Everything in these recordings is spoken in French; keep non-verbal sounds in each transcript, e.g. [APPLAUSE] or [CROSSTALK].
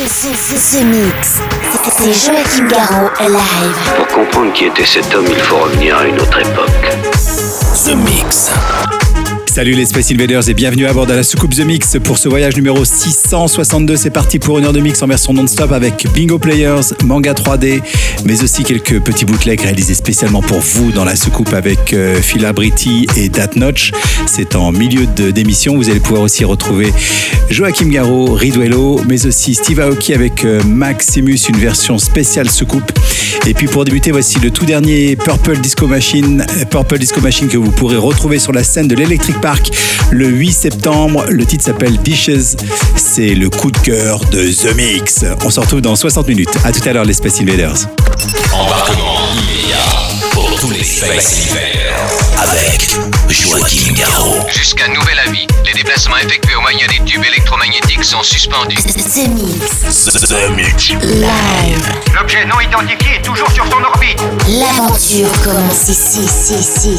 The, the Mix. C'est Joachim Garraud live. Pour comprendre qui était cet homme, il faut revenir à une autre époque. The Mix. Salut les Space Invaders et bienvenue à bord de la soucoupe The Mix pour ce voyage numéro 662. C'est parti pour une heure de mix en version non-stop avec Bingo Players, Manga 3D, mais aussi quelques petits bootlegs réalisés spécialement pour vous dans la soucoupe avec euh, Phila et Dat Notch. C'est en milieu de- d'émission. Vous allez pouvoir aussi retrouver Joachim Garraud, Riduello, mais aussi Steve Aoki avec euh, Maximus, une version spéciale soucoupe. Et puis pour débuter, voici le tout dernier Purple Disco Machine, Purple Disco Machine que vous pourrez retrouver sur la scène de l'Electric Park le 8 septembre. Le titre s'appelle Dishes. C'est le coup de cœur de The Mix. On se retrouve dans 60 minutes. À tout à l'heure les Space Invaders. Embarquement immédiat pour tous les Space Invaders avec Joachim Garraud. Jusqu'à nouvel avis, les déplacements effectués au moyen des tubes électromagnétiques sont suspendus. The Mix. The Mix. Live. L'objet non identifié est toujours sur son orbite. L'aventure commence ici, ici, ici,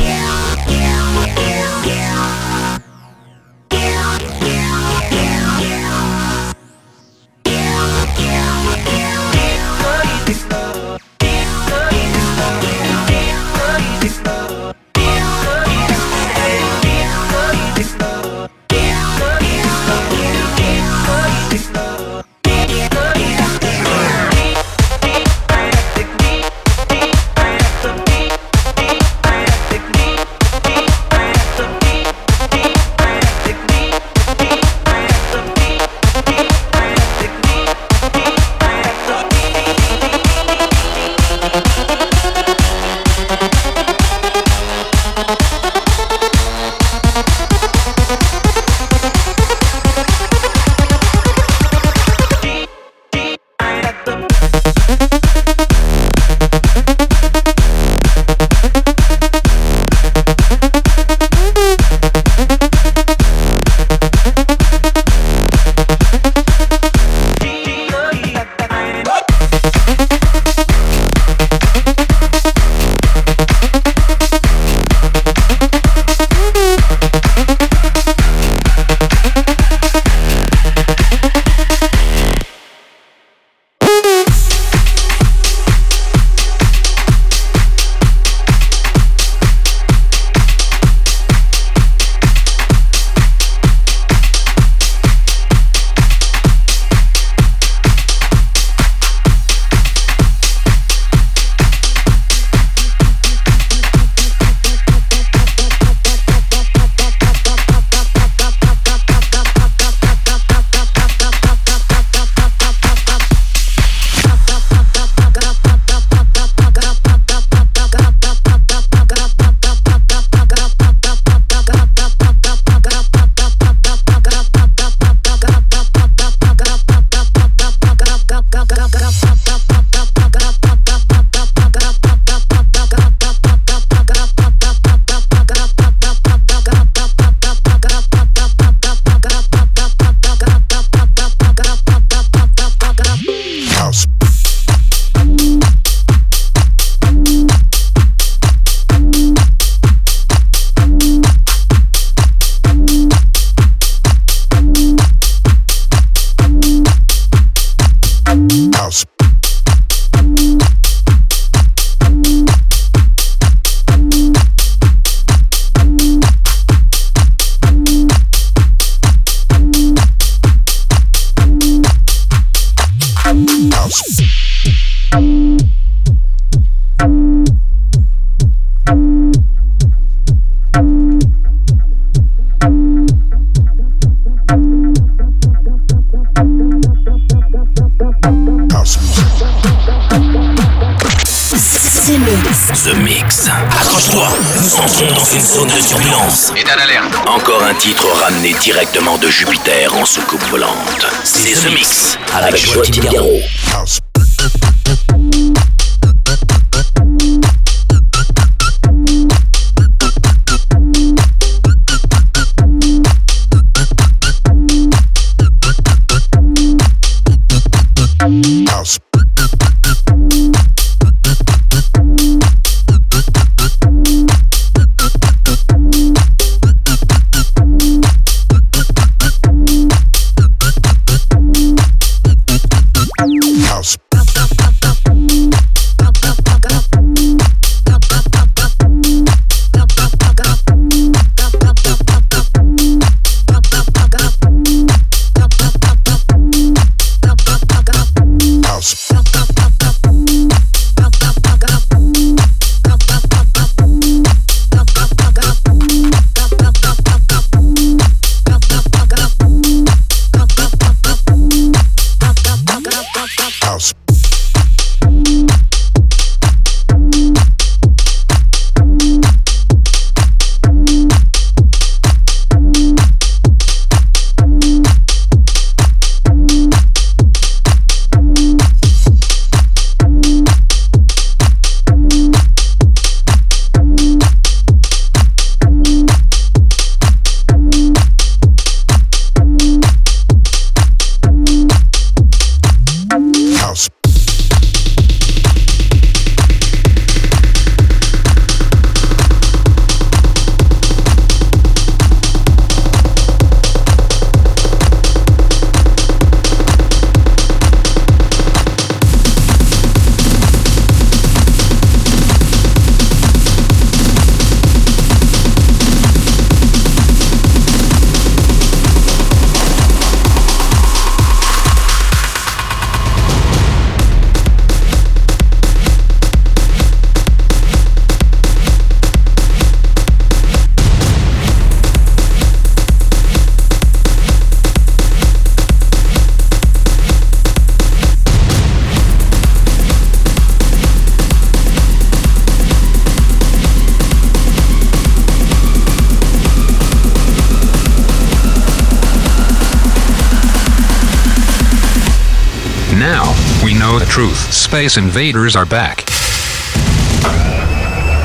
truth. Space Invaders are back.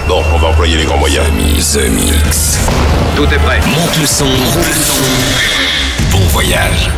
Bon, on va employer les grands moyens. The Mix. Tout est prêt. Monte le son, roule le son. Bon voyage.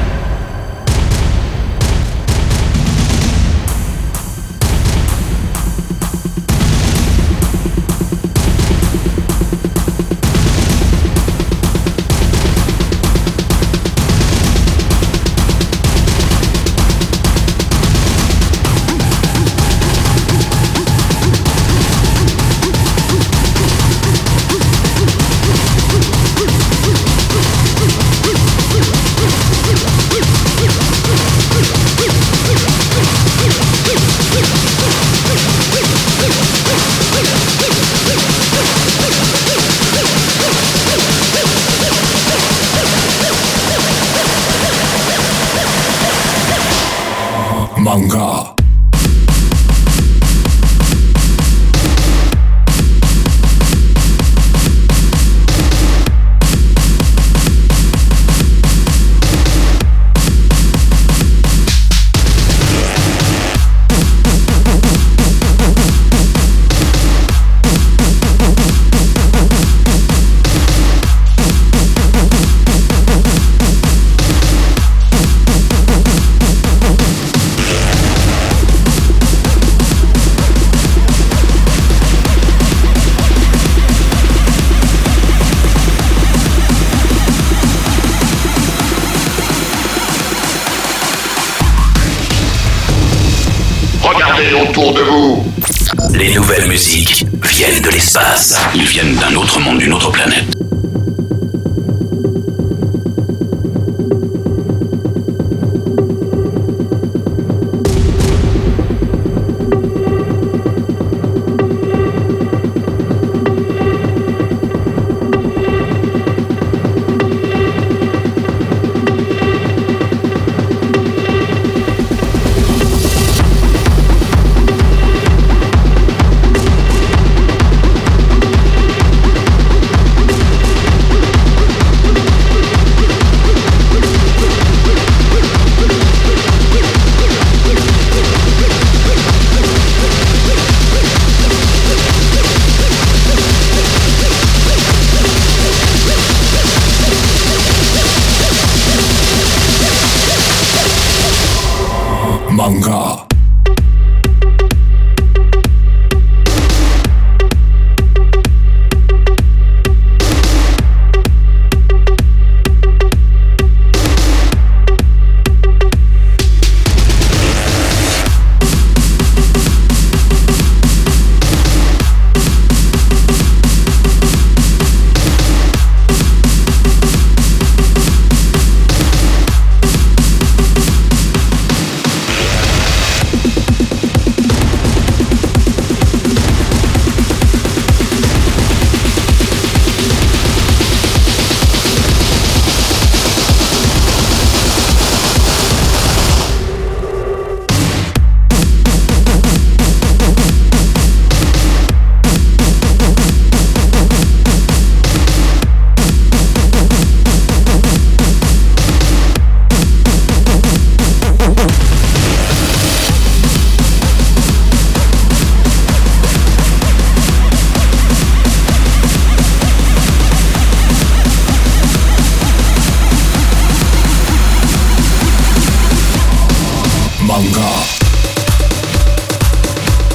Viennent de l'espace. Ils viennent d'un autre monde, d'une autre planète.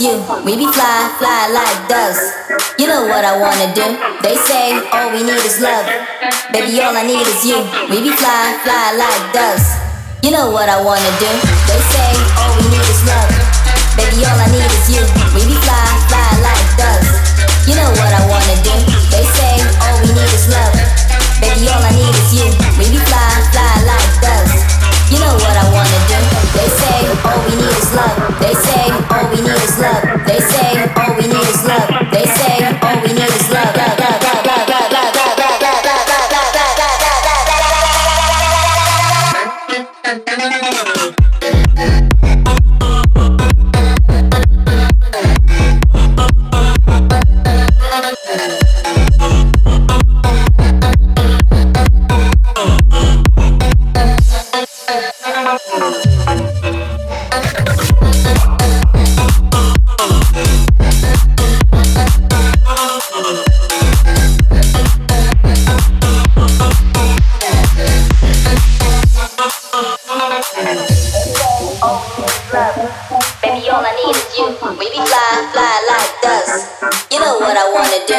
You. We be fly, fly like doves. You know what I wanna do. They say all we need is love. Baby, all I need is you. We be fly, fly like doves. You know what I wanna do. They say all we need is love. Baby, all I need is you. We be fly, fly like doves. You know what I wanna do. They say all we need is love. Baby, all I need is you. We be fly, fly like. You know what I wanna do. They say all we need is love. They say we need is love.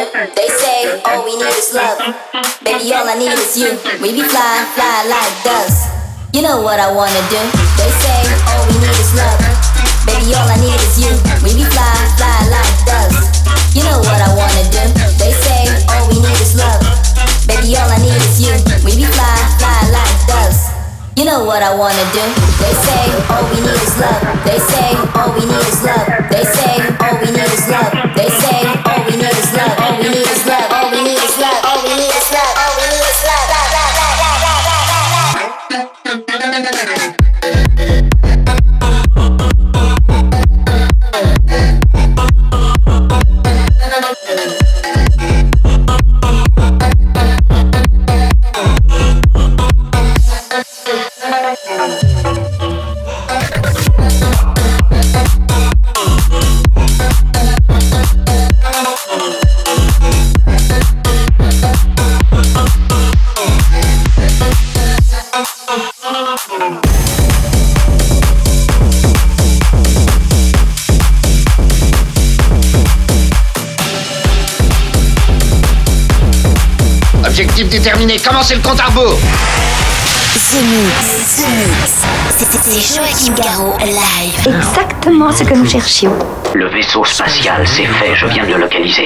They say all we need is love. Baby, all I need is you. We be flying, fly like doves. You know what I wanna do. They say all we need is love. Baby, all I need is you. We be flying, fly like doves. You know what I wanna do. They say all we need is love. Baby, all I need is you. We be like. You know what I wanna do. They say all we need is love. They say all we need is love. They say Objectif déterminé, commencez le compte à rebours The Mix, The Mix. C'est Joachim Garraud live. Exactement ce que nous cherchions. Le vaisseau spatial, c'est fait, je viens de le localiser.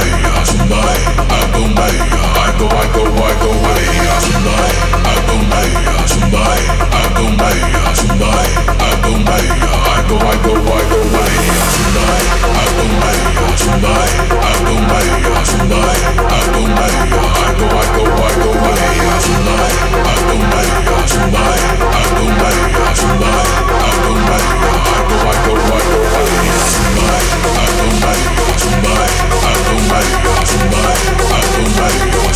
tonight.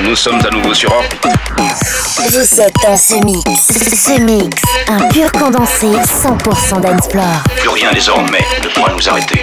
Nous sommes à nouveau sur orbite. Vous êtes un ce mix, un pur condensé 100% d'Ensplore. Plus rien désormais ne pourra nous arrêter.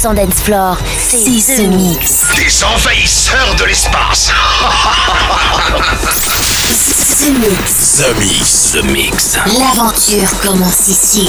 100% dance floor, c'est The Mix. Des envahisseurs de l'espace The [LAUGHS] Mix. The Mix. The Mix. L'aventure commence ici.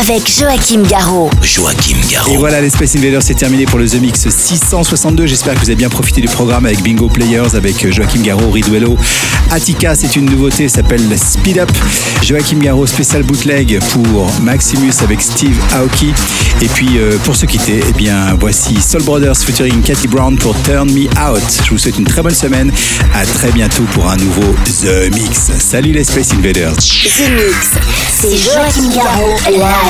Avec Joachim Garraud. Joachim Garraud. Et voilà, les Space Invaders, c'est terminé pour le The Mix 662. J'espère que vous avez bien profité du programme avec Bingo Players, avec Joachim Garraud, Riduello. Attica, c'est une nouveauté, s'appelle Speed Up. Joachim Garraud, spécial bootleg pour Maximus avec Steve Aoki. Et puis, euh, pour se quitter, eh bien, voici Soul Brothers featuring Cathy Brown pour Turn Me Out. Je vous souhaite une très bonne semaine. À très bientôt pour un nouveau The Mix. Salut les Space Invaders. The Mix. C'est Joachim Garraud. Live,